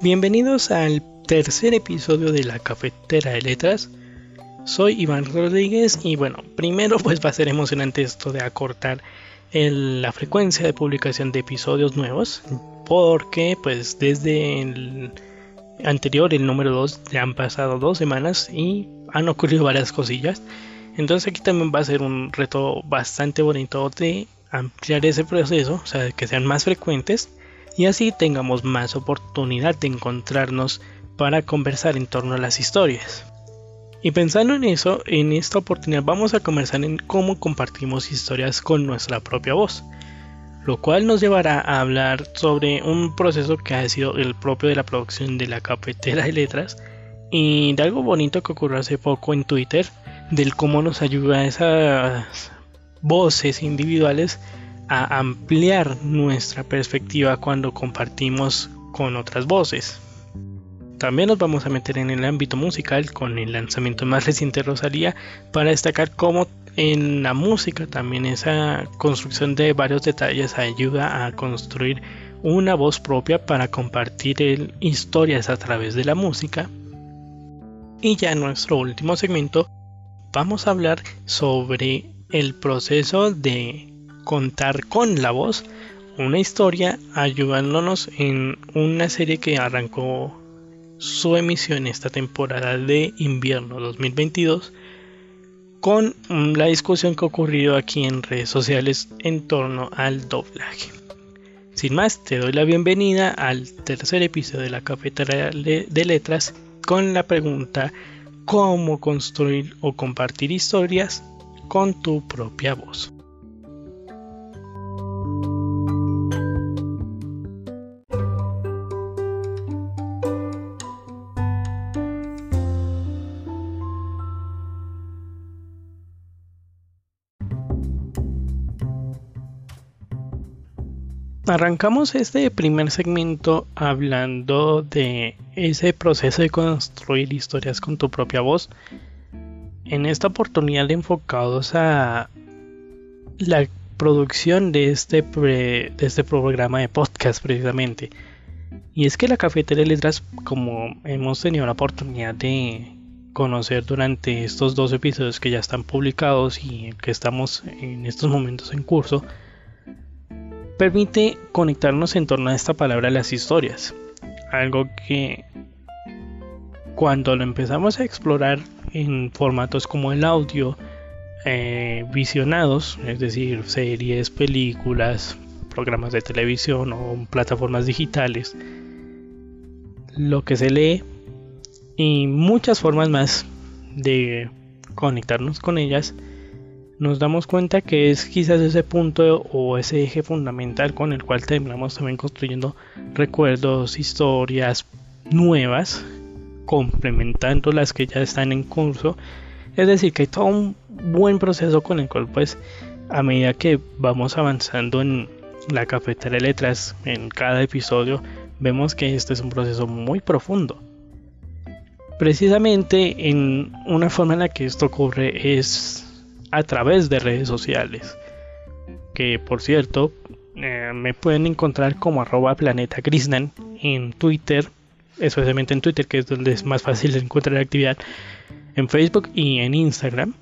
Bienvenidos al tercer episodio de la cafetera de letras. Soy Iván Rodríguez y bueno, primero pues va a ser emocionante esto de acortar la frecuencia de publicación de episodios nuevos porque pues desde el anterior, el número 2, ya han pasado dos semanas y han ocurrido varias cosillas. Entonces aquí también va a ser un reto bastante bonito de ampliar ese proceso, o sea, que sean más frecuentes y así tengamos más oportunidad de encontrarnos para conversar en torno a las historias. Y pensando en eso, en esta oportunidad vamos a conversar en cómo compartimos historias con nuestra propia voz, lo cual nos llevará a hablar sobre un proceso que ha sido el propio de la producción de la cafetera de letras y de algo bonito que ocurrió hace poco en Twitter, del cómo nos ayuda esas voces individuales a ampliar nuestra perspectiva cuando compartimos con otras voces. También nos vamos a meter en el ámbito musical con el lanzamiento más reciente de Rosalía para destacar cómo en la música también esa construcción de varios detalles ayuda a construir una voz propia para compartir historias a través de la música. Y ya en nuestro último segmento vamos a hablar sobre el proceso de contar con la voz una historia ayudándonos en una serie que arrancó su emisión esta temporada de invierno 2022 con la discusión que ha ocurrido aquí en redes sociales en torno al doblaje. Sin más, te doy la bienvenida al tercer episodio de la cafetera de letras con la pregunta cómo construir o compartir historias con tu propia voz. Arrancamos este primer segmento hablando de ese proceso de construir historias con tu propia voz. En esta oportunidad enfocados a la producción de este, de este programa de podcast precisamente. Y es que la cafetera de letras, como hemos tenido la oportunidad de conocer durante estos dos episodios que ya están publicados y que estamos en estos momentos en curso, permite conectarnos en torno a esta palabra las historias. Algo que cuando lo empezamos a explorar en formatos como el audio, eh, visionados, es decir, series, películas, programas de televisión o plataformas digitales, lo que se lee y muchas formas más de conectarnos con ellas nos damos cuenta que es quizás ese punto o ese eje fundamental con el cual terminamos también construyendo recuerdos, historias nuevas, complementando las que ya están en curso. Es decir, que hay todo un buen proceso con el cual pues a medida que vamos avanzando en la cafetera de letras en cada episodio, vemos que este es un proceso muy profundo. Precisamente en una forma en la que esto ocurre es a través de redes sociales. Que por cierto, eh, me pueden encontrar como arroba planeta en Twitter, especialmente en Twitter, que es donde es más fácil encontrar actividad, en Facebook y en Instagram.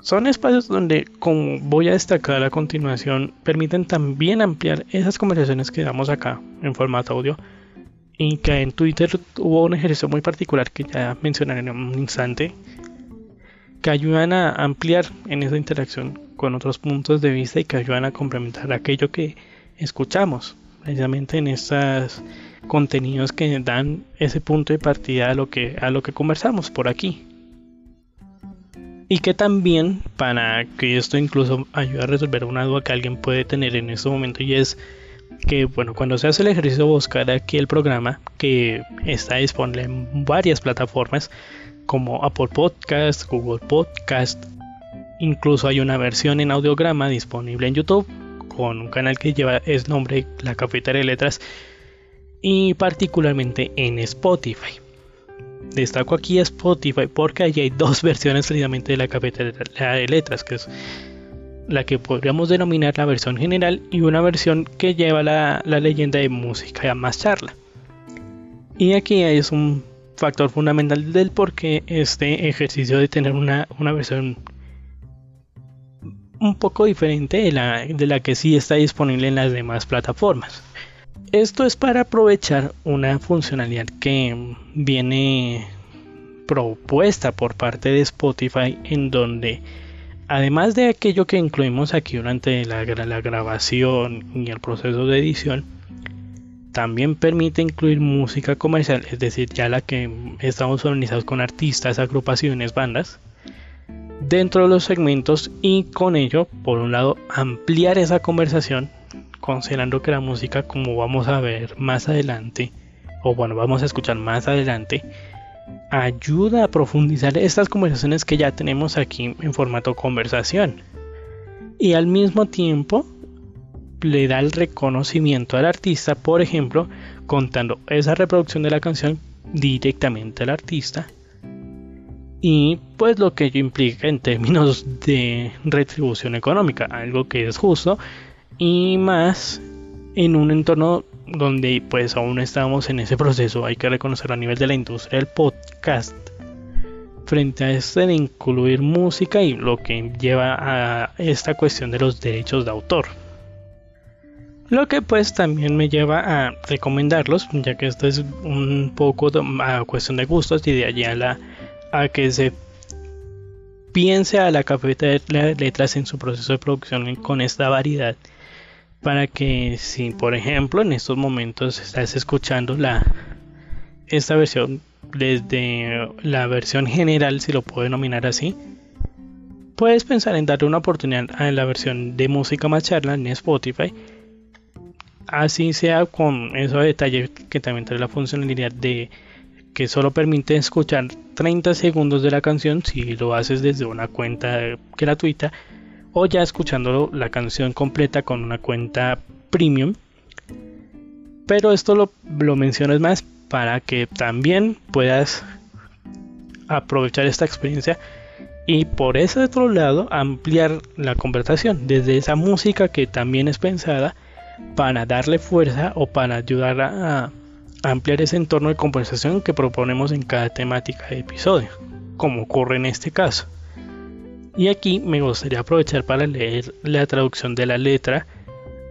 Son espacios donde, como voy a destacar a continuación, permiten también ampliar esas conversaciones que damos acá en formato audio. Y que en Twitter hubo un ejercicio muy particular que ya mencionaré en un instante, que ayudan a ampliar en esa interacción con otros puntos de vista y que ayudan a complementar aquello que escuchamos, precisamente en estos contenidos que dan ese punto de partida a lo que, a lo que conversamos por aquí. Y que también, para que esto incluso ayude a resolver una duda que alguien puede tener en este momento, y es que, bueno, cuando se hace el ejercicio de buscar aquí el programa, que está disponible en varias plataformas, como Apple Podcast, Google Podcast. Incluso hay una versión en audiograma disponible en YouTube con un canal que lleva el nombre La Cafetera de Letras y particularmente en Spotify. Destaco aquí Spotify porque allí hay dos versiones precisamente de la cafetera de letras, que es la que podríamos denominar la versión general y una versión que lleva la, la leyenda de música más charla. Y aquí es un factor fundamental del por qué este ejercicio de tener una, versión un poco diferente de la, de la que sí está disponible en las demás plataformas. Esto es para aprovechar una funcionalidad que viene propuesta por parte de Spotify en donde además de aquello que incluimos aquí durante la, la grabación y el proceso de edición, también permite incluir música comercial, es decir, ya la que estamos organizados con artistas, agrupaciones, bandas, dentro de los segmentos y con ello, por un lado, ampliar esa conversación, considerando que la música, como vamos a ver más adelante, o bueno, vamos a escuchar más adelante, ayuda a profundizar estas conversaciones que ya tenemos aquí en formato conversación. Y al mismo tiempo le da el reconocimiento al artista, por ejemplo, contando esa reproducción de la canción directamente al artista. Y pues lo que ello implica en términos de retribución económica, algo que es justo y más en un entorno donde pues aún estamos en ese proceso, hay que reconocer a nivel de la industria del podcast frente a este de incluir música y lo que lleva a esta cuestión de los derechos de autor. Lo que pues también me lleva a recomendarlos, ya que esto es un poco a cuestión de gustos y de allá a, la, a que se piense a la cafeta de letras en su proceso de producción con esta variedad. Para que si por ejemplo en estos momentos estás escuchando la esta versión desde la versión general, si lo puedo denominar así, puedes pensar en darle una oportunidad a la versión de música más charla en Spotify así sea con esos detalles que también trae la funcionalidad de que solo permite escuchar 30 segundos de la canción si lo haces desde una cuenta gratuita o ya escuchando la canción completa con una cuenta premium. Pero esto lo, lo menciono más para que también puedas aprovechar esta experiencia y por ese otro lado ampliar la conversación desde esa música que también es pensada para darle fuerza o para ayudar a, ampliar ese entorno de conversación que proponemos en cada temática de episodio, como ocurre en este caso. Y aquí me gustaría aprovechar para leer la traducción de la letra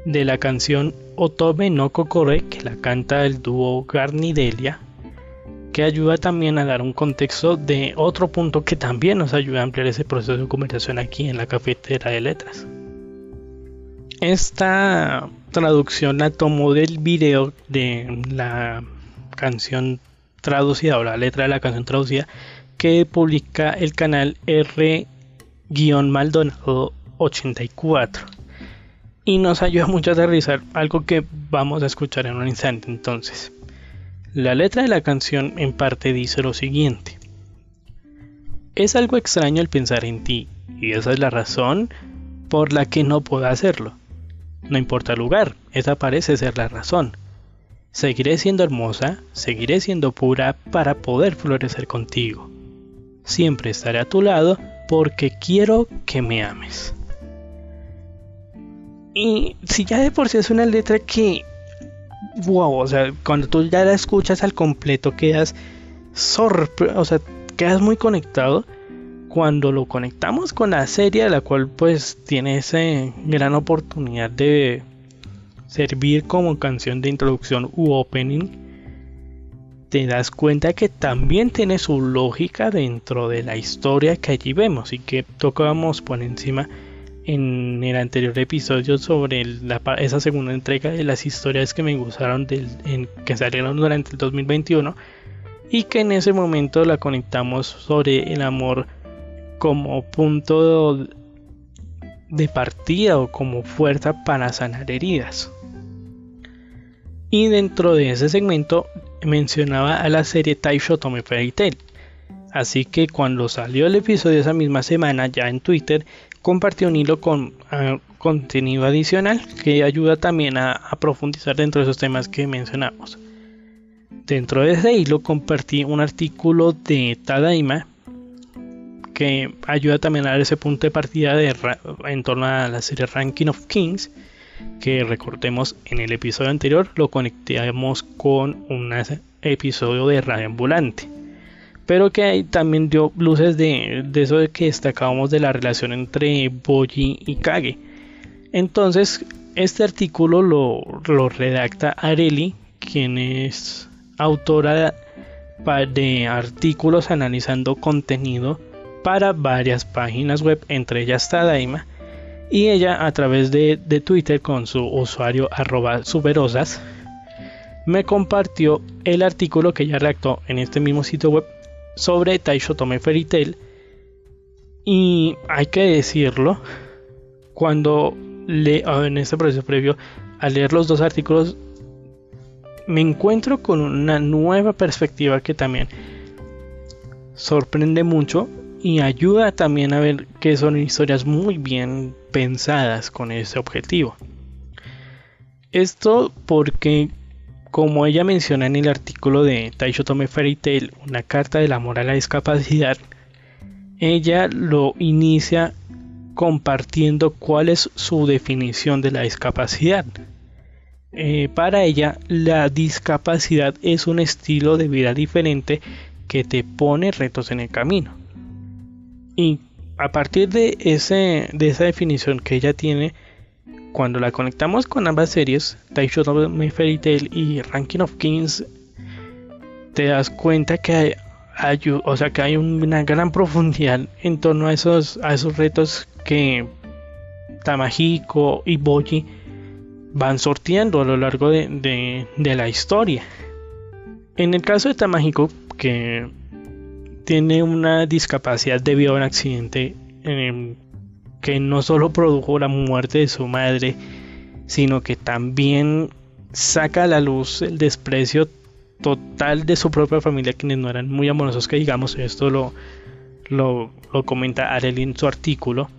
de la canción Otome no Kokore, que la canta el dúo Garnidelia, que ayuda también a dar un contexto de otro punto que también nos ayuda a ampliar ese proceso de conversación aquí en la cafetera de letras. Esta traducción la tomó del video de la canción traducida o la letra de la canción traducida que publica el canal R-Maldonado 84 y nos ayuda mucho a aterrizar algo que vamos a escuchar en un instante entonces. La letra de la canción en parte dice lo siguiente. Es algo extraño el pensar en ti y esa es la razón por la que no puedo hacerlo. No importa el lugar, esa parece ser la razón. Seguiré siendo hermosa, seguiré siendo pura para poder florecer contigo. Siempre estaré a tu lado porque quiero que me ames. Y si ya de por sí es una letra que, wow, o sea, cuando tú ya la escuchas al completo quedas sorprendido, o sea, quedas muy conectado cuando lo conectamos con la serie, la cual pues tiene esa gran oportunidad de servir como canción de introducción u opening, te das cuenta que también tiene su lógica dentro de la historia que allí vemos y que tocábamos por encima en el anterior episodio sobre esa segunda entrega de las historias que me gustaron que salieron durante el 2021 y que en ese momento la conectamos sobre el amor como punto de partida o como fuerza para sanar heridas. Y dentro de ese segmento mencionaba a la serie Taisho Tome Fairy Tail. Así que cuando salió el episodio esa misma semana ya en Twitter, compartí un hilo con ah, contenido adicional que ayuda también a, a profundizar dentro de esos temas que mencionamos. Dentro de ese hilo compartí un artículo de Tadaima que ayuda también a dar ese punto de partida en torno a la serie Ranking of Kings, que recordemos en el episodio anterior lo conectamos con una episodio de Radio Ambulante. Pero que también dio luces de, eso que destacábamos de la relación entre Boji y Kage. Entonces, este artículo lo, lo redacta Areli, quien es autora de artículos analizando contenido para varias páginas web, entre ellas Tadaima, y ella a través de, Twitter con su usuario arroba superosas me compartió el artículo que ella redactó en este mismo sitio web sobre Taisho Tome Fairy Tail y hay que decirlo cuando le en este proceso previo al leer los dos artículos me encuentro con una nueva perspectiva que también sorprende mucho y ayuda también a ver que son historias muy bien pensadas con ese objetivo. Esto porque, como ella menciona en el artículo de Taisho Tome Fairy Tail, una carta del amor a la discapacidad, ella lo inicia compartiendo cuál es su definición de la discapacidad. Eh, para ella, la discapacidad es un estilo de vida diferente que te pone retos en el camino. Y a partir de, ese, de esa definición que ella tiene, cuando la conectamos con ambas series, Taisho no Fairy Tail y Ranking of Kings, te das cuenta que hay, o sea, que hay una gran profundidad en torno a esos, a esos retos que Tamahiko y Boji van sorteando a lo largo de, la historia. En el caso de Tamahiko, que tiene una discapacidad debido a un accidente que no solo produjo la muerte de su madre, sino que también saca a la luz el desprecio total de su propia familia, quienes no eran muy amorosos, que digamos, esto lo, lo, lo comenta Arely en su artículo.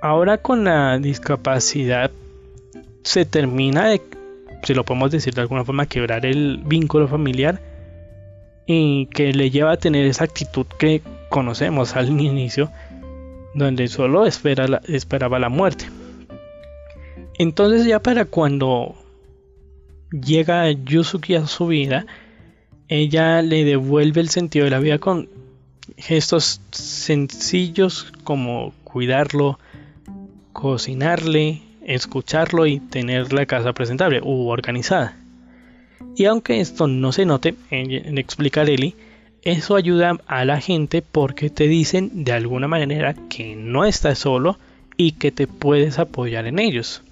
Ahora con la discapacidad se termina de, si lo podemos decir de alguna forma, quebrar el vínculo familiar y que le lleva a tener esa actitud que conocemos al inicio, donde solo espera esperaba la muerte. Entonces ya para cuando llega Yusuki a su vida, ella le devuelve el sentido de la vida con gestos sencillos como cuidarlo, cocinarle, escucharlo y tener la casa presentable u organizada. Y aunque esto no se note, en, explicar Eli, eso ayuda a la gente porque te dicen de alguna manera que no estás solo y que te puedes apoyar en ellos.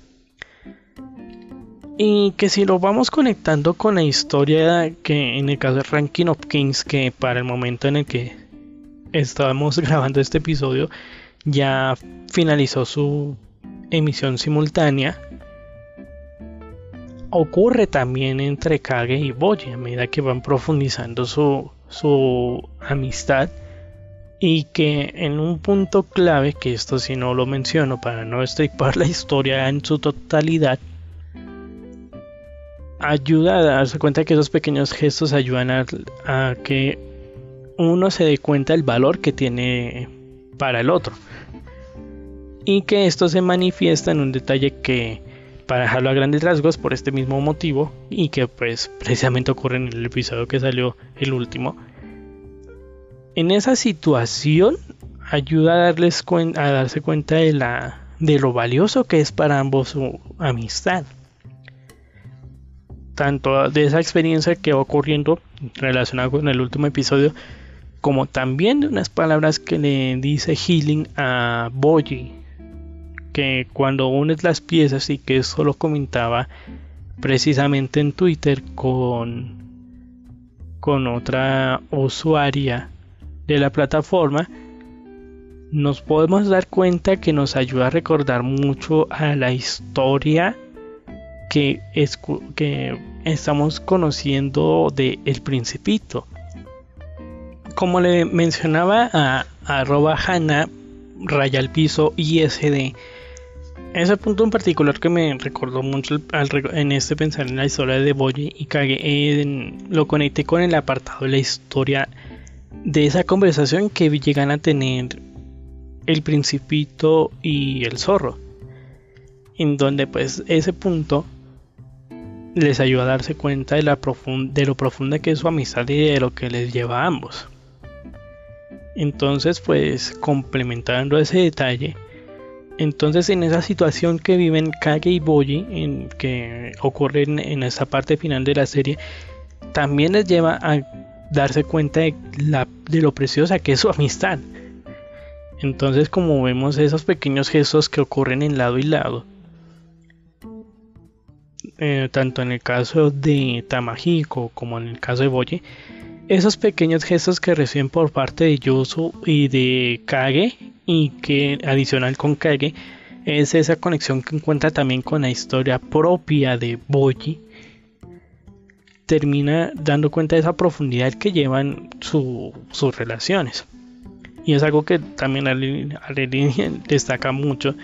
Y que si lo vamos conectando con la historia que en el caso de Ranking of Kings, que para el momento en el que estábamos grabando este episodio ya finalizó su emisión simultánea ocurre también entre Kage y Boji a medida que van profundizando su, su amistad y que en un punto clave, que esto si no lo menciono para no estripar la historia en su totalidad, ayuda a darse cuenta que esos pequeños gestos ayudan a, a que uno se dé cuenta del valor que tiene para el otro. Y que esto se manifiesta en un detalle que para dejarlo a grandes rasgos por este mismo motivo y que pues precisamente ocurre en el episodio que salió el último. En esa situación ayuda a darles a darse cuenta de la de lo valioso que es para ambos su amistad. Tanto de esa experiencia que va ocurriendo relacionada con el último episodio como también de unas palabras que le dice Healing a Boji que cuando unes las piezas y que eso lo comentaba precisamente en Twitter con, con otra usuaria de la plataforma, nos podemos dar cuenta que nos ayuda a recordar mucho a la historia que, que estamos conociendo de El Principito. Como le mencionaba a, arroba Hanna, raya al piso ISD, ese punto en particular que me recordó mucho en este pensar en la historia de Boye y Kage, lo conecté con el apartado de la historia de esa conversación que llegan a tener el principito y el zorro. En donde pues ese punto les ayuda a darse cuenta de, de lo profunda que es su amistad y de lo que les lleva a ambos. Entonces, pues complementando ese detalle, entonces en esa situación que viven Kage y Boji, en, que ocurre en, esa parte final de la serie, también les lleva a darse cuenta de lo preciosa que es su amistad. Entonces como vemos esos pequeños gestos que ocurren en lado y lado, eh, tanto en el caso de Tamahiko como en el caso de Boye, esos pequeños gestos que reciben por parte de Yusu y de Kage y que adicional con Kage es esa conexión que encuentra también con la historia propia de Boji. Termina dando cuenta de esa profundidad que llevan sus relaciones. Y es algo que también Arely destaca mucho.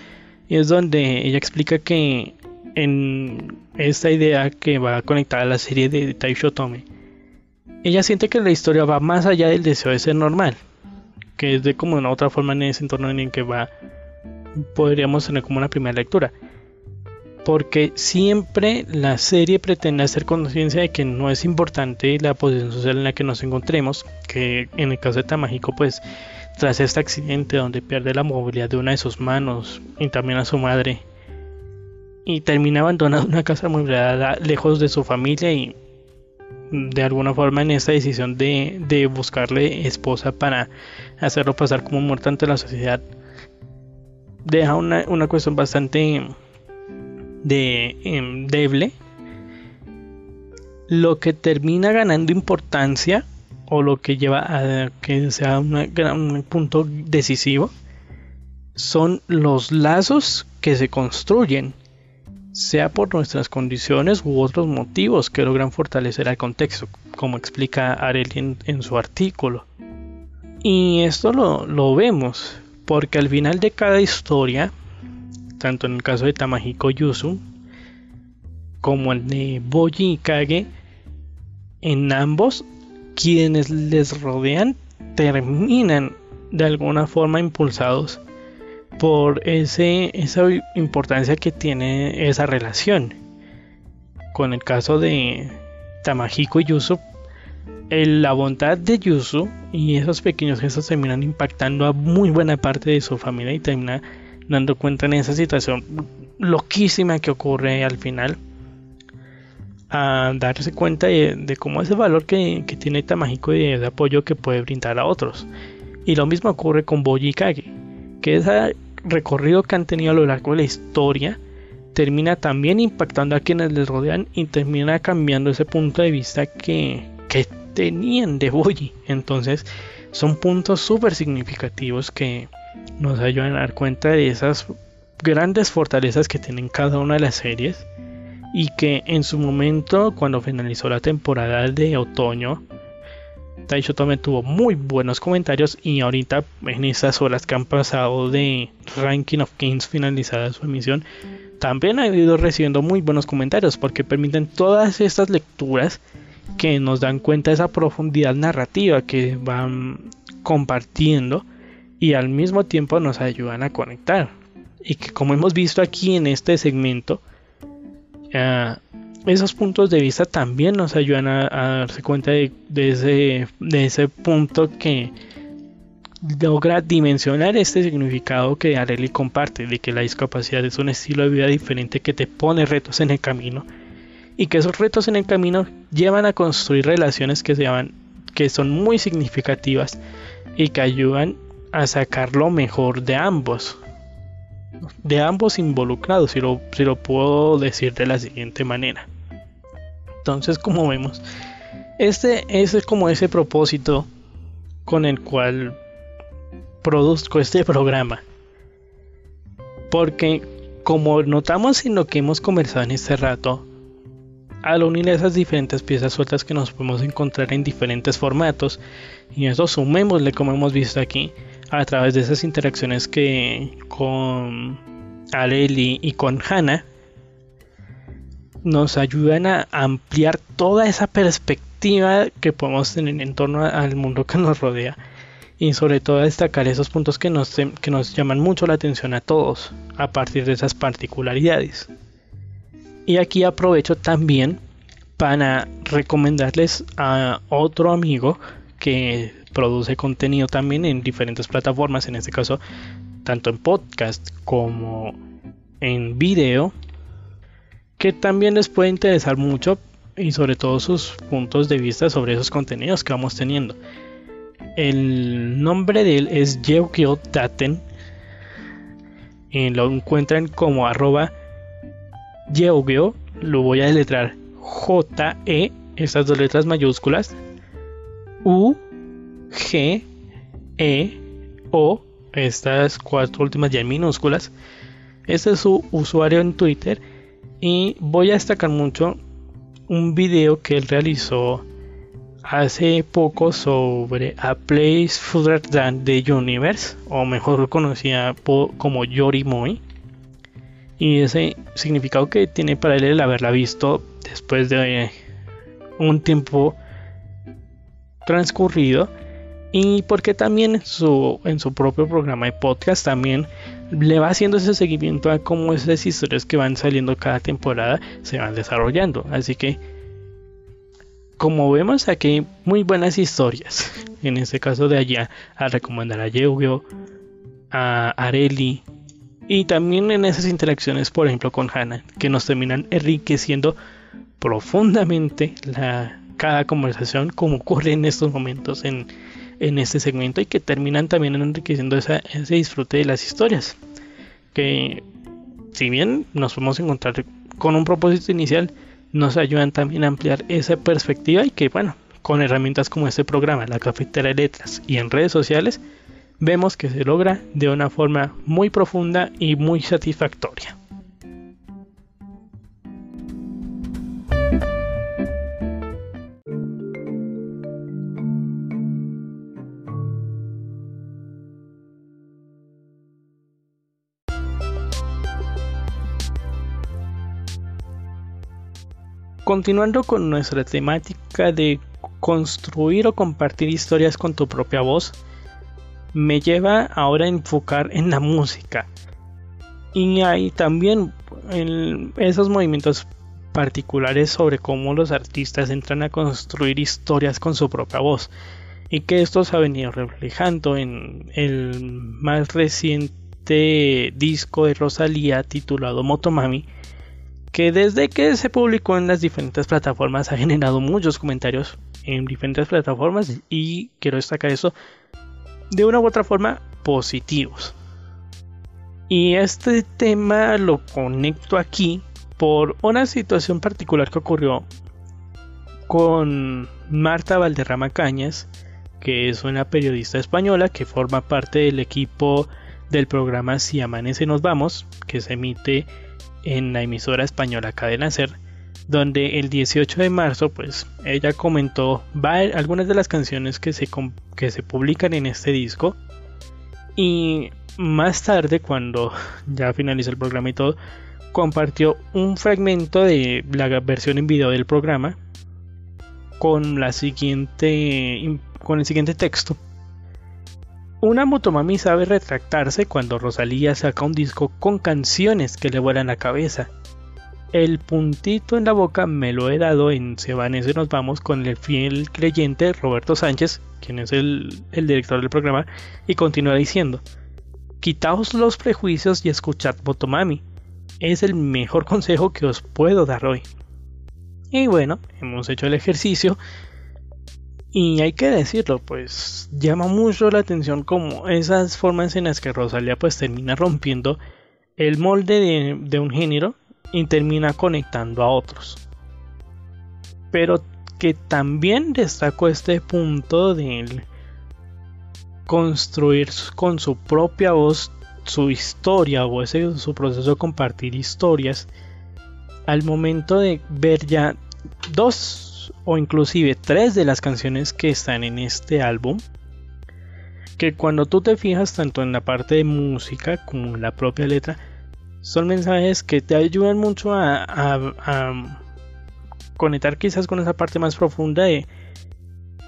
Y es donde ella explica que en esta idea que va a conectar a la serie de Taisho Tome ella siente que la historia va más allá del deseo de ser normal que es de como una otra forma en ese entorno en el que va podríamos tener como una primera lectura. Porque siempre la serie pretende hacer conciencia de que no es importante la posición social en la que nos encontremos, que en el caso de Tamahiko pues tras este accidente donde pierde la movilidad de una de sus manos y también a su madre y termina abandonando una casa amueblada lejos de su familia y de alguna forma en esta decisión de, buscarle esposa para hacerlo pasar como muerto ante la sociedad deja una, cuestión bastante de, em, lo que termina ganando importancia o lo que lleva a que sea un punto decisivo son los lazos que se construyen, sea por nuestras condiciones u otros motivos que logran fortalecer el contexto, como explica Areli en, su artículo. Y esto lo, lo, vemos, porque al final de cada historia, tanto en el caso de Tamahiko Yusu, como el de Boji y Kage, en ambos quienes les rodean terminan de alguna forma impulsados por ese, esa importancia que tiene esa relación. Con el caso de Tamahiko y Yusu, la bondad de Yusu y esos pequeños gestos terminan impactando a muy buena parte de su familia y termina dando cuenta en esa situación loquísima que ocurre al final a darse cuenta de, cómo ese valor que, tiene Tamahiko y de apoyo que puede brindar a otros. Y lo mismo ocurre con Boji Kage, que ese recorrido que han tenido a lo largo de la historia termina también impactando a quienes les rodean y termina cambiando ese punto de vista que, que tenían de Boji. Entonces son puntos súper significativos que nos ayudan a dar cuenta de esas grandes fortalezas que tienen cada una de las series y que en su momento cuando finalizó la temporada de otoño Taisho Tome tuvo muy buenos comentarios y ahorita en esas horas que han pasado de Ranking of Kings finalizada su emisión también ha ido recibiendo muy buenos comentarios porque permiten todas estas lecturas que nos dan cuenta de esa profundidad narrativa que van compartiendo y al mismo tiempo nos ayudan a conectar. Y que como hemos visto aquí en este segmento Ah, esos puntos de vista también nos ayudan a, darse cuenta de, ese, punto que logra dimensionar este significado que Areli comparte, de que la discapacidad es un estilo de vida diferente que te pone retos en el camino y que esos retos en el camino llevan a construir relaciones que, se que son muy significativas y que ayudan a sacar lo mejor de ambos de ambos involucrados, si lo puedo decir de la siguiente manera. Entonces, como vemos, este es como ese propósito con el cual produzco este programa. Porque, como notamos en lo que hemos conversado en este rato, al unir esas diferentes piezas sueltas que nos podemos encontrar en diferentes formatos, y eso sumémosle como hemos visto aquí, a través de esas interacciones que con Aleli y con Hannah nos ayudan a ampliar toda esa perspectiva que podemos tener en torno al mundo que nos rodea y sobre todo destacar esos puntos que nos, que nos llaman mucho la atención a todos a partir de esas particularidades. Y aquí aprovecho también para recomendarles a otro amigo que produce contenido también en diferentes plataformas, en este caso tanto en podcast como en video, que también les puede interesar mucho y sobre todo sus puntos de vista sobre esos contenidos que vamos teniendo. El nombre de él es Yeukyo Daten. Y lo encuentran como arroba Yeugyo. Lo voy a deletrar J-E, estas dos letras mayúsculas. U, G, E, O, estas cuatro últimas ya en minúsculas. Este es su usuario en Twitter. Y voy a destacar mucho un video que él realizó hace poco sobre A Place Further Than the Universe, o mejor conocida como Yorimoi. Y ese significado que tiene para él el haberla visto después de un tiempo transcurrido. Y porque también su, en su propio programa de podcast también le va haciendo ese seguimiento a cómo esas historias que van saliendo cada temporada se van desarrollando. Así que como vemos aquí muy buenas historias. En este caso de allá a recomendar a Yeugyo, a Areli y también en esas interacciones, por ejemplo, con Hannah, que nos terminan enriqueciendo profundamente la, cada conversación, como ocurre en estos momentos en, en este segmento, y que terminan también enriqueciendo ese disfrute de las historias. Que si bien nos podemos encontrar con un propósito inicial, nos ayudan también a ampliar esa perspectiva y que bueno, con herramientas como este programa, la cafetera de letras y en redes sociales, vemos que se logra de una forma muy profunda y muy satisfactoria. Continuando con nuestra temática de construir o compartir historias con tu propia voz, me lleva ahora a enfocar en la música. Y hay también esos movimientos particulares sobre cómo los artistas entran a construir historias con su propia voz. Y que esto se ha venido reflejando en el más reciente disco de Rosalía titulado Motomami, que desde que se publicó en las diferentes plataformas ha generado muchos comentarios en diferentes plataformas y quiero destacar eso de una u otra forma positivos. Y este tema lo conecto aquí por una situación particular que ocurrió con Marta Valderrama Cañas, que es una periodista española que forma parte del equipo del programa Si Amanece Nos Vamos, que se emite en la emisora española Cadena Ser, donde el 18 de marzo, pues ella comentó algunas de las canciones que se, que se publican en este disco. Y más tarde, cuando ya finalizó el programa y todo, compartió un fragmento de la versión en video del programa con la siguiente con el siguiente texto una motomami sabe retractarse cuando Rosalía saca un disco con canciones que le vuelan la cabeza. El puntito en la boca me lo he dado en Se nos vamos con el fiel creyente Roberto Sánchez, quien es el, el director del programa, y continúa diciendo, quitaos los prejuicios y escuchad Motomami. Es el mejor consejo que os puedo dar hoy. Y bueno, hemos hecho el ejercicio y hay que decirlo, pues llama mucho la atención como esas formas en las que Rosalía pues termina rompiendo el molde de, un género y termina conectando a otros. Pero que también destaco este punto de construir con su propia voz su historia o ese su proceso de compartir historias al momento de ver ya dos o inclusive tres de las canciones que están en este álbum que cuando tú te fijas tanto en la parte de música como en la propia letra son mensajes que te ayudan mucho a, conectar quizás con esa parte más profunda de,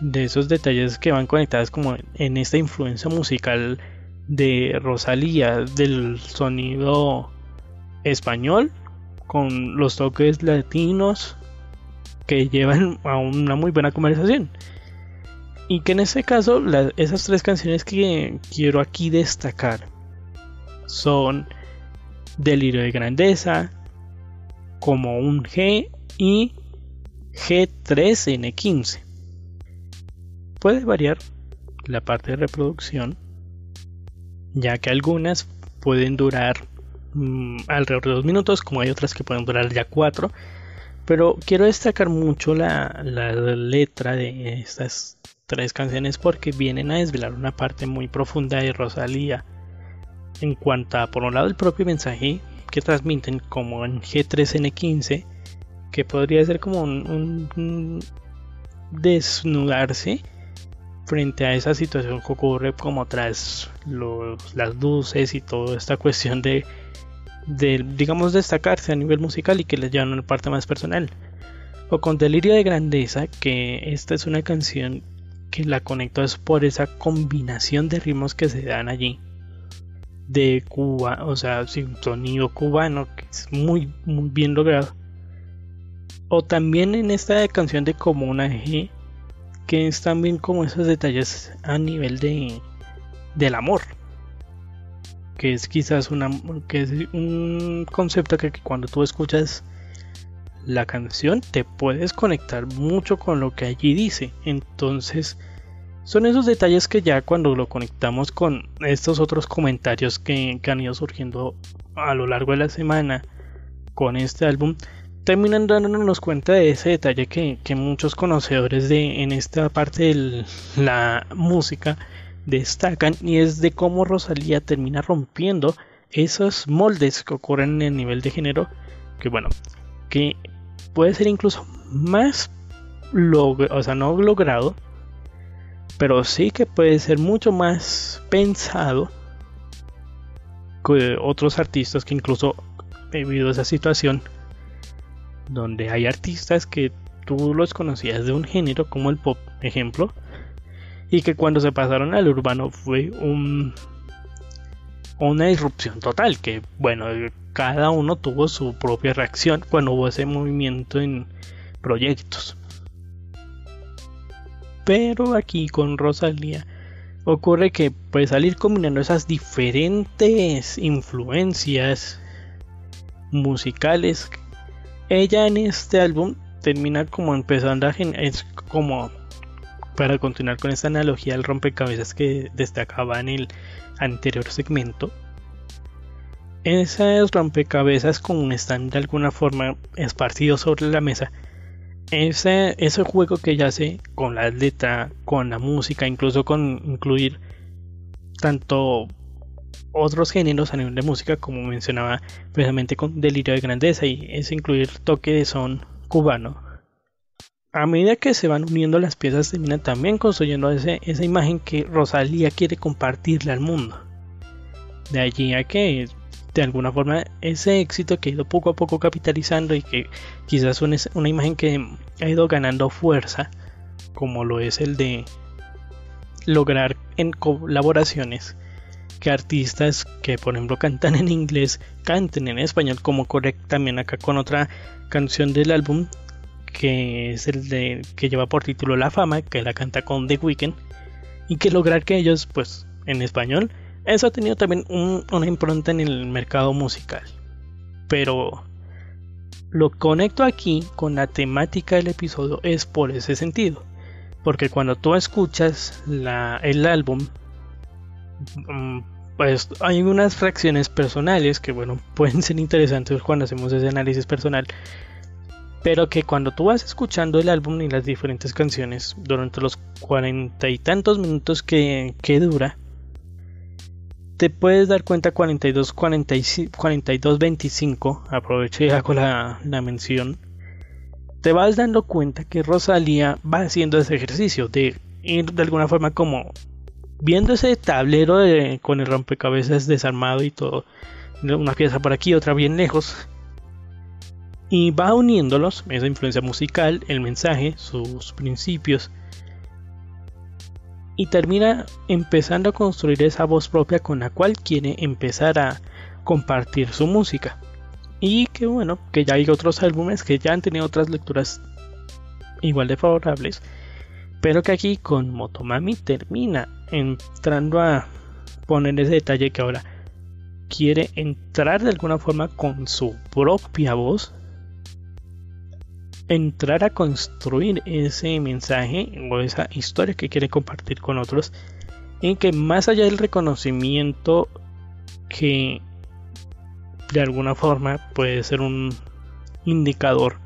de esos detalles que van conectados como en esta influencia musical de Rosalía del sonido español con los toques latinos que llevan a una muy buena conversación. Y que en este caso, esas tres canciones que quiero aquí destacar son Delirio de Grandeza, como un G y G3N15. Puede variar la parte de reproducción, ya que algunas pueden durar mm, alrededor de dos minutos, como hay otras que pueden durar ya cuatro. Pero quiero destacar mucho la, letra de estas tres canciones porque vienen a desvelar una parte muy profunda de Rosalía en cuanto a, por un lado, el propio mensaje que transmiten como en G3N15, que podría ser como un desnudarse frente a esa situación que ocurre como tras las luces y toda esta cuestión de, digamos, destacarse a nivel musical y que les llevan una parte más personal. O con Delirio de Grandeza, que esta es una canción que la conecto es por esa combinación de ritmos que se dan allí. De Cuba, o sea, sin sonido cubano, que es muy, muy bien logrado. O también en esta canción de Como una G, que es también como esos detalles a nivel de del amor que es quizás una que es un concepto que, cuando tú escuchas la canción te puedes conectar mucho con lo que allí dice. Entonces son esos detalles que ya cuando lo conectamos con estos otros comentarios que han ido surgiendo a lo largo de la semana con este álbum terminan dándonos cuenta de ese detalle que, muchos conocedores de en esta parte de la música destacan y es de cómo Rosalía termina rompiendo esos moldes que ocurren en el nivel de género que bueno que puede ser incluso más o sea no logrado pero sí que puede ser mucho más pensado que otros artistas que incluso debido a esa situación donde hay artistas que tú los conocías de un género como el pop, ejemplo, y que cuando se pasaron al urbano fue un una disrupción total, que bueno, cada uno tuvo su propia reacción cuando hubo ese movimiento en proyectos. Pero aquí con Rosalía ocurre que pues salir combinando esas diferentes influencias musicales ella en este álbum termina como empezando a es como para continuar con esta analogía del rompecabezas que destacaba en el anterior segmento. Esas rompecabezas como están de alguna forma esparcidos sobre la mesa. Ese, ese juego que ella hace con la letra, con la música, incluso con incluir tanto otros géneros a nivel de música, como mencionaba precisamente con Delirio de Grandeza, y es incluir toque de son cubano. A medida que se van uniendo las piezas, termina también construyendo ese, esa imagen que Rosalía quiere compartirle al mundo. De allí a que, de alguna forma, ese éxito que ha ido poco a poco capitalizando y que quizás es una imagen que ha ido ganando fuerza, como lo es el de lograr en colaboraciones que artistas que por ejemplo cantan en inglés canten en español como correcto también acá con otra canción del álbum que es el de que lleva por título La Fama que la canta con The Weeknd y que lograr que ellos pues en español eso ha tenido también una impronta en el mercado musical. Pero lo conecto aquí con la temática del episodio es por ese sentido porque cuando tú escuchas el álbum Mm, pues hay unas fracciones personales que bueno pueden ser interesantes cuando hacemos ese análisis personal pero que cuando tú vas escuchando el álbum y las diferentes canciones durante los cuarenta y tantos minutos que, dura te puedes dar cuenta 42 42 25 aprovecho y hago la, la mención te vas dando cuenta que Rosalía va haciendo ese ejercicio de ir de alguna forma como viendo ese tablero con el rompecabezas desarmado y todo, una pieza por aquí, otra bien lejos, y va uniéndolos, esa influencia musical, el mensaje, sus principios, y termina empezando a construir esa voz propia con la cual quiere empezar a compartir su música. Y que bueno, que ya hay otros álbumes que ya han tenido otras lecturas igual de favorables. Pero que aquí con Motomami termina entrando a poner ese detalle que ahora quiere entrar de alguna forma con su propia voz. Entrar a construir ese mensaje o esa historia que quiere compartir con otros. En que más allá del reconocimiento que de alguna forma puede ser un indicador.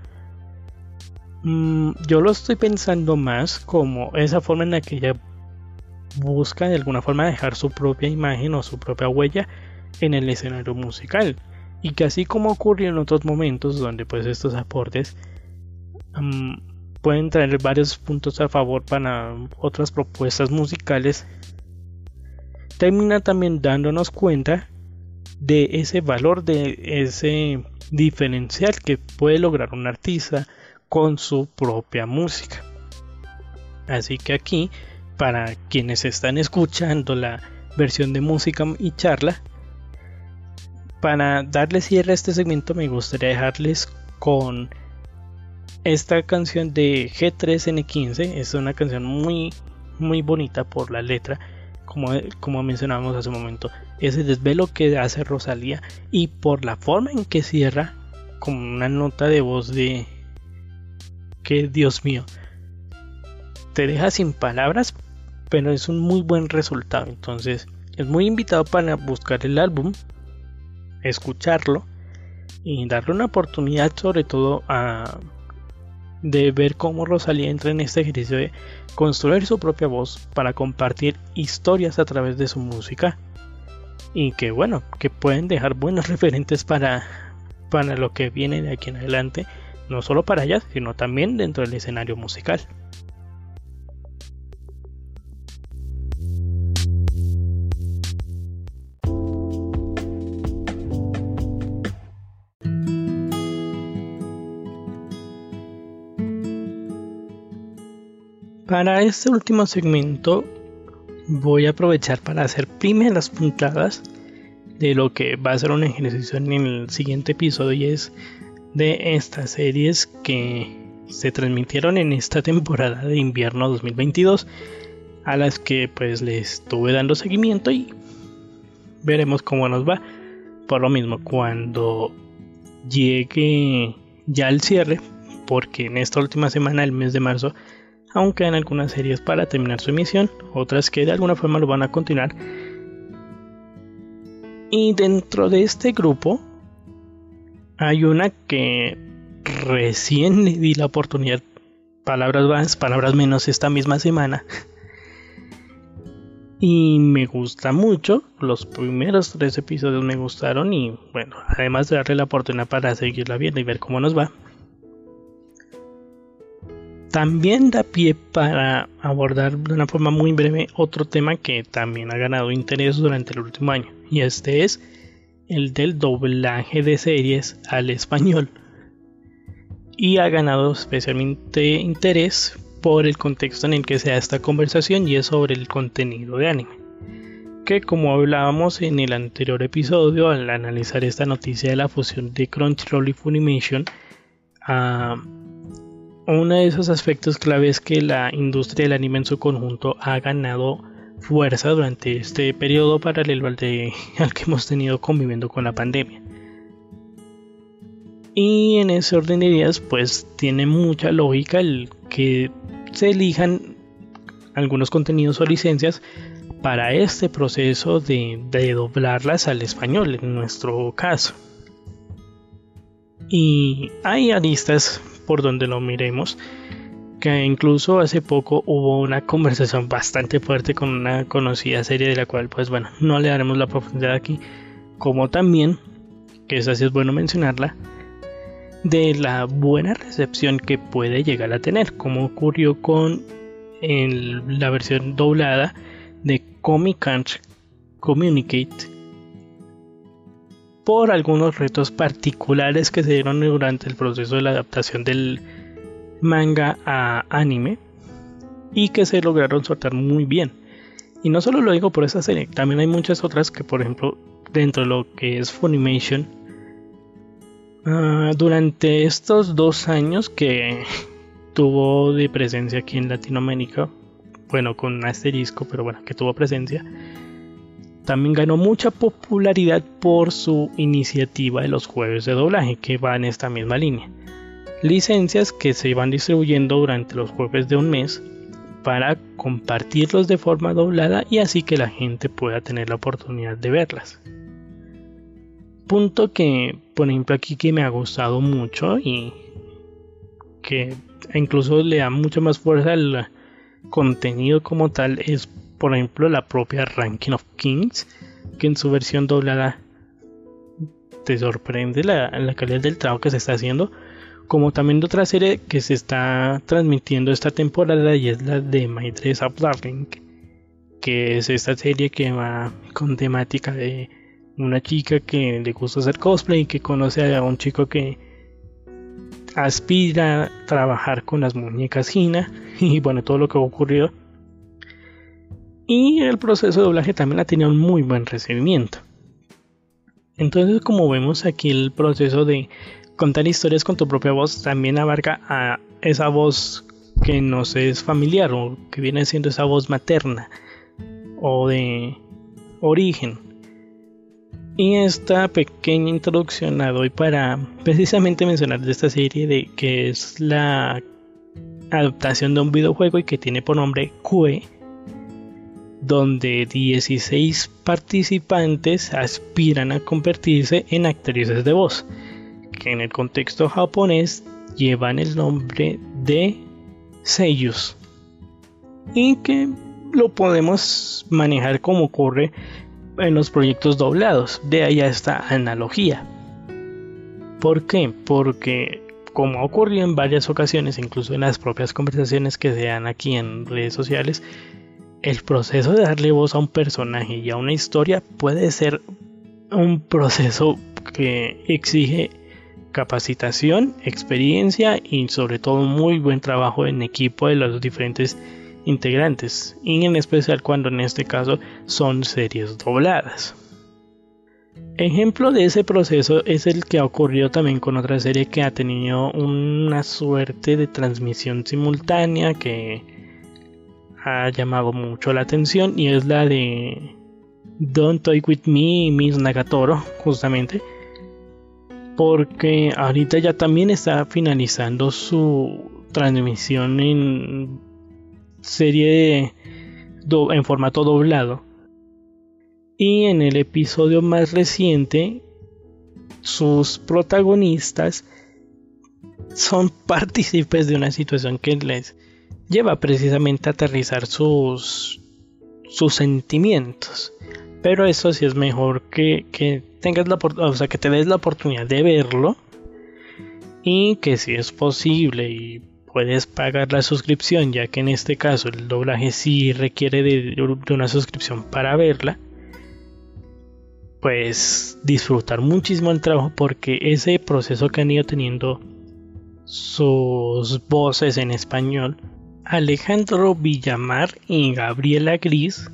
Mm, yo lo estoy pensando más como esa forma en la que ella busca de alguna forma dejar su propia imagen o su propia huella en el escenario musical. Y que así como ocurrió en otros momentos donde pues estos aportes mm, pueden traer varios puntos a favor para otras propuestas musicales, termina también dándonos cuenta de ese valor, de ese diferencial que puede lograr un artista con su propia música. Así que aquí, para quienes están escuchando la versión de música y charla, para darle cierre a este segmento me gustaría dejarles con esta canción de G3N15. Es una canción muy, muy bonita por la letra como, como mencionábamos hace un momento, ese desvelo que hace Rosalía y por la forma en que cierra, con una nota de voz de que Dios mío, te deja sin palabras, pero es un muy buen resultado. Entonces, es muy invitado para buscar el álbum, escucharlo y darle una oportunidad sobre todo a de ver cómo Rosalía entra en este ejercicio de construir su propia voz para compartir historias a través de su música y que bueno, que pueden dejar buenos referentes para, para lo que viene de aquí en adelante, no solo para ellas, sino también dentro del escenario musical. Para este último segmento voy a aprovechar para hacer primeras puntadas de lo que va a ser un ejercicio en el siguiente episodio y es de estas series que se transmitieron en esta temporada de invierno 2022 a las que pues les estuve dando seguimiento y veremos cómo nos va. Por lo mismo cuando llegue ya el cierre porque en esta última semana el mes de marzo aunque en algunas series para terminar su emisión, otras que de alguna forma lo van a continuar. Y dentro de este grupo hay una que recién le di la oportunidad, palabras más, palabras menos, esta misma semana. Y me gusta mucho, los primeros tres episodios me gustaron y bueno, además de darle la oportunidad para seguirla viendo y ver cómo nos va, también da pie para abordar de una forma muy breve otro tema que también ha ganado interés durante el último año, y este es el del doblaje de series al español. Y ha ganado especialmente interés por el contexto en el que se da esta conversación y es sobre el contenido de anime. Que como hablábamos en el anterior episodio al analizar esta noticia de la fusión de Crunchyroll y Funimation, ah, uno de esos aspectos clave es que la industria del anime en su conjunto ha ganado fuerza durante este periodo paralelo al, de, al que hemos tenido conviviendo con la pandemia. Y en ese orden de ideas, pues tiene mucha lógica el que se elijan algunos contenidos o licencias para este proceso de, de doblarlas al español, en nuestro caso. Y hay aristas por donde lo miremos, que incluso hace poco hubo una conversación bastante fuerte con una conocida serie de la cual pues bueno, no le daremos la profundidad aquí, como también, que es así es bueno mencionarla, de la buena recepción que puede llegar a tener, como ocurrió con la versión doblada de Comic Can't Communicate por algunos retos particulares que se dieron durante el proceso de la adaptación del manga a anime y que se lograron soltar muy bien. Y no solo lo digo por esa serie, también hay muchas otras que por ejemplo dentro de lo que es Funimation Ah, durante estos dos años que tuvo de presencia aquí en Latinoamérica, bueno, con un asterisco, pero bueno, que tuvo presencia, también ganó mucha popularidad por su iniciativa de los jueves de doblaje, que va en esta misma línea. Licencias que se iban distribuyendo durante los jueves de un mes para compartirlos de forma doblada y así que la gente pueda tener la oportunidad de verlas. Punto que, por ejemplo, aquí que me ha gustado mucho y que incluso le da mucha más fuerza al contenido como tal es, por ejemplo, la propia Ranking of Kings, que en su versión doblada te sorprende la, calidad del trabajo que se está haciendo como también de otra serie que se está transmitiendo esta temporada y es la de My Dress Up Darling, que es esta serie que va con temática de una chica que le gusta hacer cosplay y que conoce a un chico que aspira a trabajar con las muñecas Gina y bueno, todo lo que ha ocurrido. Y el proceso de doblaje también ha tenido un muy buen recibimiento. Entonces, como vemos aquí el proceso de contar historias con tu propia voz también abarca a esa voz que nos es familiar o que viene siendo esa voz materna o de origen. Y esta pequeña introducción la doy para precisamente mencionar de esta serie de que es la adaptación de un videojuego y que tiene por nombre Kue, donde 16 participantes aspiran a convertirse en actrices de voz que en el contexto japonés llevan el nombre de seiyus y que lo podemos manejar como ocurre en los proyectos doblados. De ahí esta analogía. ¿Por qué? Porque como ha ocurrido en varias ocasiones, incluso en las propias conversaciones que se dan aquí en redes sociales, el proceso de darle voz a un personaje y a una historia puede ser un proceso que exige capacitación, experiencia y sobre todo muy buen trabajo en equipo de los diferentes integrantes y en especial cuando en este caso son series dobladas. Ejemplo de ese proceso es el que ha ocurrido también con otra serie que ha tenido una suerte de transmisión simultánea que ha llamado mucho la atención y es la de Don't Toy With Me Miss Nagatoro justamente porque ahorita ya también está finalizando su transmisión en serie en formato doblado. Y en el episodio más reciente, sus protagonistas son partícipes de una situación que les lleva precisamente a aterrizar sus, sus sentimientos. Pero eso sí es mejor que, que tengas la o sea, que te des la oportunidad de verlo y que si es posible y puedes pagar la suscripción, ya que en este caso el doblaje sí requiere de, de una suscripción para verla, pues disfrutar muchísimo el trabajo porque ese proceso que han ido teniendo sus voces en español, Alejandro Villamar y Gabriela Gris,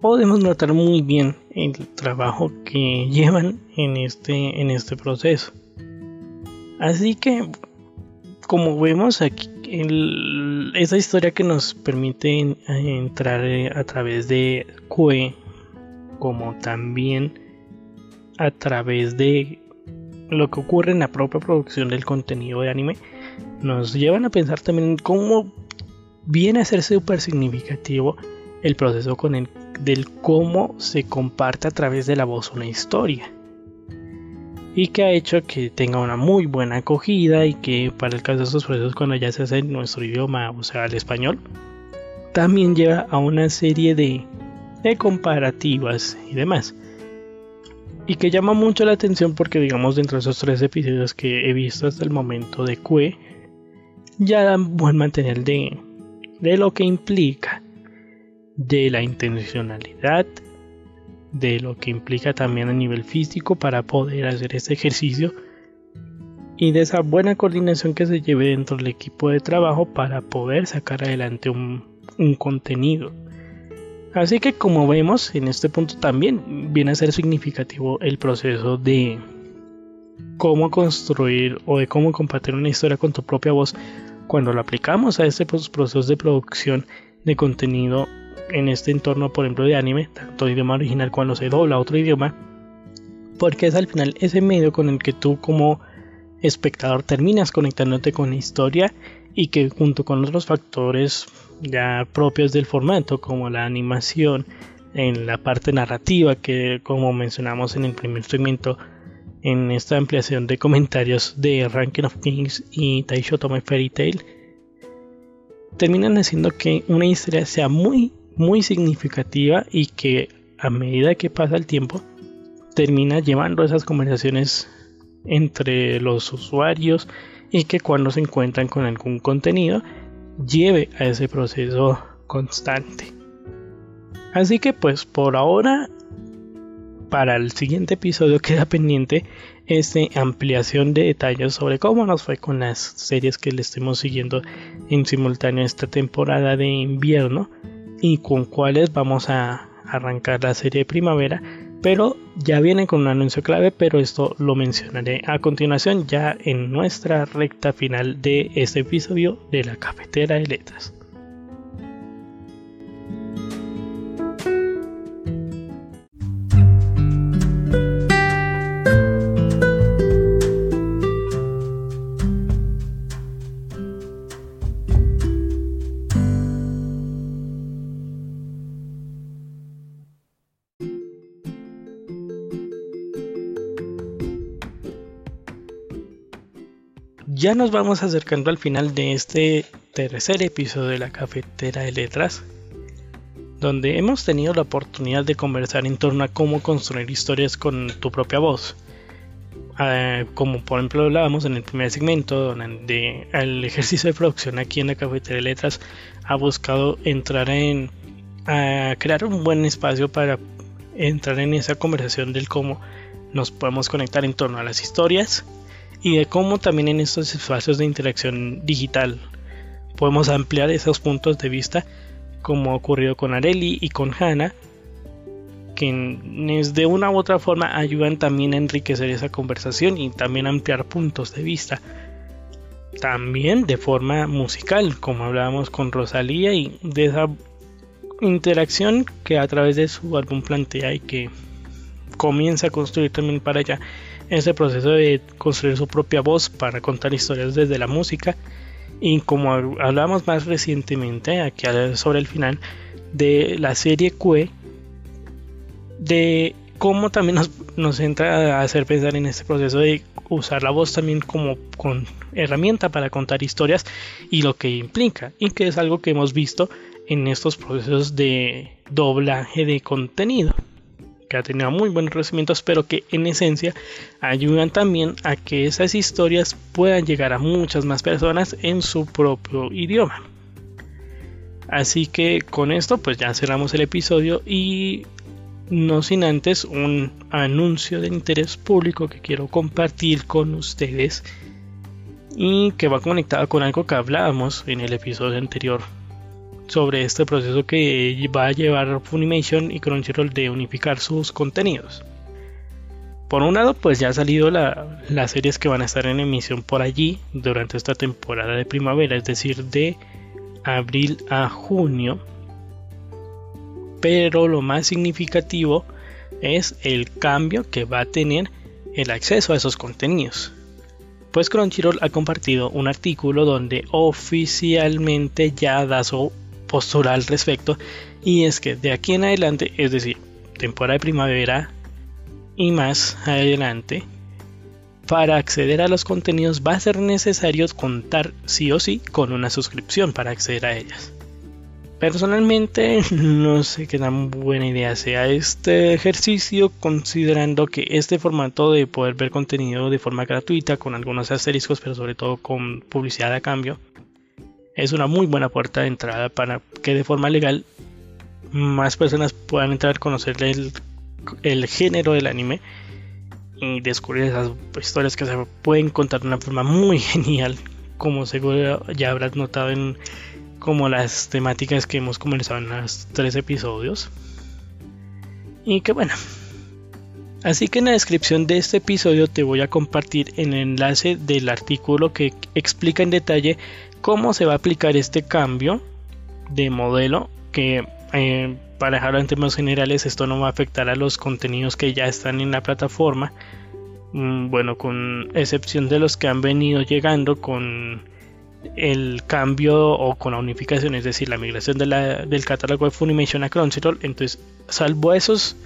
podemos notar muy bien el trabajo que llevan en este, en este proceso. Así que, como vemos aquí, esa historia que nos permite entrar eh, a través de QE, como también a través de lo que ocurre en la propia producción del contenido de anime, nos llevan a pensar también cómo viene a ser súper significativo el proceso con el del cómo se comparte a través de la voz una historia. Y que ha hecho que tenga una muy buena acogida y que para el caso de estos procesos cuando ya se hace en nuestro idioma, o sea, el español, también lleva a una serie de, de comparativas y demás. Y que llama mucho la atención porque digamos dentro de esos tres episodios que he visto hasta el momento de Cue, ya dan buen material de, de lo que implica de la intencionalidad, de lo que implica también a nivel físico para poder hacer este ejercicio y de esa buena coordinación que se lleve dentro del equipo de trabajo para poder sacar adelante un, contenido. Así que como vemos en este punto también viene a ser significativo el proceso de cómo construir o de cómo compartir una historia con tu propia voz cuando lo aplicamos a este proceso de producción de contenido en este entorno, por ejemplo, de anime, tanto idioma original cuando se dobla a otro idioma, porque es al final ese medio con el que tú como espectador terminas conectándote con la historia y que junto con otros factores ya propios del formato como la animación en la parte narrativa que como mencionamos en el primer segmento en esta ampliación de comentarios de Ranking of Kings y Taisho Tome Fairy Tail terminan haciendo que una historia sea muy muy significativa y que a medida que pasa el tiempo termina llevando esas conversaciones entre los usuarios y que cuando se encuentran con algún contenido lleve a ese proceso constante. Así que pues por ahora para el siguiente episodio queda pendiente esta ampliación de detalles sobre cómo nos fue con las series que le estemos siguiendo en simultáneo esta temporada de invierno y con cuáles vamos a arrancar la serie de primavera pero ya viene con un anuncio clave, pero esto lo mencionaré a continuación ya en nuestra recta final de este episodio de la cafetera de letras. Ya nos vamos acercando al final de este tercer episodio de la cafetera de letras, donde hemos tenido la oportunidad de conversar en torno a cómo construir historias con tu propia voz. Ah, como por ejemplo hablábamos en el primer segmento, donde el ejercicio de producción aquí en la cafetera de letras ha buscado entrar en a crear un buen espacio para entrar en esa conversación del cómo nos podemos conectar en torno a las historias y de cómo también en estos espacios de interacción digital podemos ampliar esos puntos de vista como ha ocurrido con Areli y con Hannah que de una u otra forma ayudan también a enriquecer esa conversación y también ampliar puntos de vista. También de forma musical como hablábamos con Rosalía y de esa interacción que a través de su álbum plantea y que comienza a construir también para allá ese proceso de construir su propia voz para contar historias desde la música. Y como hablamos más recientemente aquí sobre el final de la serie Q de cómo también nos, nos entra a hacer pensar en este proceso de usar la voz también como con herramienta para contar historias y lo que implica y que es algo que hemos visto en estos procesos de doblaje de contenido que ha tenido muy buenos recibimientos, pero que en esencia ayudan también a que esas historias puedan llegar a muchas más personas en su propio idioma. Así que con esto pues ya cerramos el episodio y no sin antes un anuncio de interés público que quiero compartir con ustedes y que va conectado con algo que hablábamos en el episodio anterior sobre este proceso que va a llevar Funimation y Crunchyroll de unificar sus contenidos. Por un lado, pues ya ha salido las series que van a estar en emisión por allí durante esta temporada de primavera, es decir, de abril a junio. Pero lo más significativo es el cambio que va a tener el acceso a esos contenidos. Pues Crunchyroll ha compartido un artículo donde oficialmente ya da su postura al respecto y es que de aquí en adelante, es decir, temporada de primavera y más adelante, para acceder a los contenidos va a ser necesario contar sí o sí con una suscripción para acceder a ellas. Personalmente no sé qué tan buena idea sea este ejercicio considerando que este formato de poder ver contenido de forma gratuita con algunos asteriscos pero sobre todo con publicidad a cambio es una muy buena puerta de entrada para que de forma legal más personas puedan entrar a conocer el, género del anime y descubrir esas historias que se pueden contar de una forma muy genial como seguro ya habrás notado en como las temáticas que hemos comenzado en los tres episodios. Y que bueno Así que en la descripción de este episodio te voy a compartir el enlace del artículo que explica en detalle cómo se va a aplicar este cambio de modelo que eh, para dejarlo en términos generales esto no va a afectar a los contenidos que ya están en la plataforma. Mm, bueno con excepción de los que han venido llegando con el cambio o con la unificación es decir la migración del catálogo de Funimation a Crunchyroll entonces salvo esos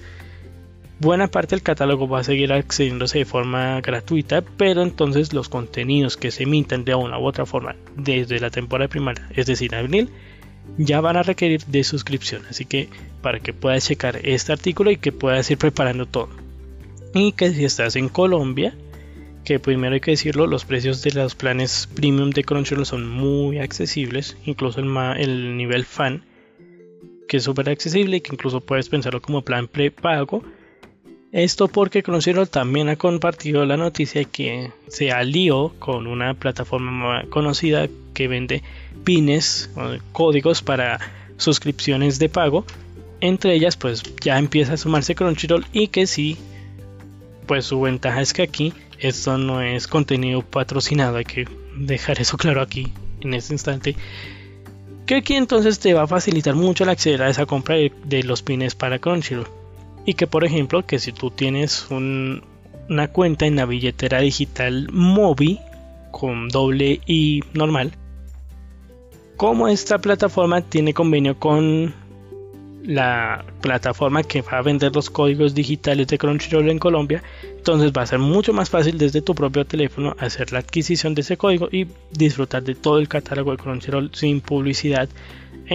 buena parte del catálogo va a seguir accediéndose de forma gratuita, pero entonces los contenidos que se emiten de una u otra forma desde la temporada primaria, es decir, abril, ya van a requerir de suscripción. Así que para que puedas checar este artículo y que puedas ir preparando todo. Y que si estás en Colombia, que primero hay que decirlo, los precios de los planes premium de Crunchyroll son muy accesibles, incluso el, el nivel fan, que es súper accesible y que incluso puedes pensarlo como plan prepago esto porque Crunchyroll también ha compartido la noticia que se alió con una plataforma conocida que vende pines códigos para suscripciones de pago. Entre ellas pues ya empieza a sumarse Crunchyroll y que sí, pues su ventaja es que aquí esto no es contenido patrocinado, hay que dejar eso claro aquí en este instante. Que aquí entonces te va a facilitar mucho el acceder a esa compra de los pines para Crunchyroll y que por ejemplo que si tú tienes una cuenta en la billetera digital Mobi con doble I normal como esta plataforma tiene convenio con la plataforma que va a vender los códigos digitales de Crunchyroll en Colombia, entonces va a ser mucho más fácil desde tu propio teléfono hacer la adquisición de ese código y disfrutar de todo el catálogo de Crunchyroll sin publicidad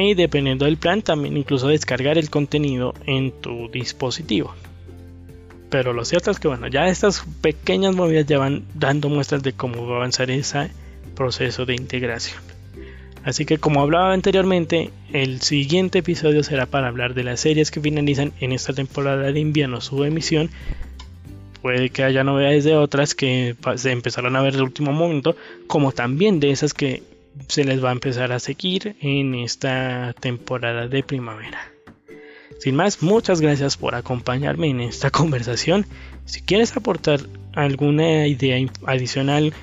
y dependiendo del plan también incluso descargar el contenido en tu dispositivo. Pero lo cierto es que bueno, ya estas pequeñas movidas ya van dando muestras de cómo va a avanzar ese proceso de integración. Así que como hablaba anteriormente, el siguiente episodio será para hablar de las series que finalizan en esta temporada de invierno su emisión. Puede que haya novedades de otras que se empezaron a ver el último momento, como también de esas que se les va a empezar a seguir en esta temporada de primavera. Sin más, muchas gracias por acompañarme en esta conversación. Si quieres aportar alguna idea adicional,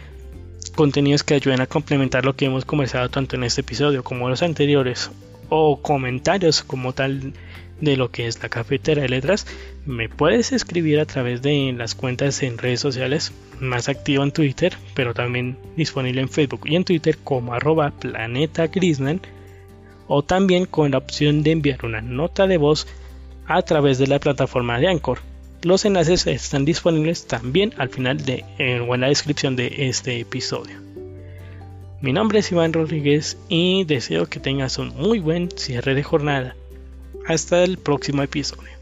contenidos que ayuden a complementar lo que hemos conversado tanto en este episodio como en los anteriores, o comentarios como tal de lo que es la cafetera de letras, me puedes escribir a través de las cuentas en redes sociales, más activo en Twitter, pero también disponible en Facebook y en Twitter como arroba planeta o también con la opción de enviar una nota de voz a través de la plataforma de Anchor. Los enlaces están disponibles también al final de o en la descripción de este episodio. Mi nombre es Iván Rodríguez y deseo que tengas un muy buen cierre de jornada. Hasta el próximo episodio.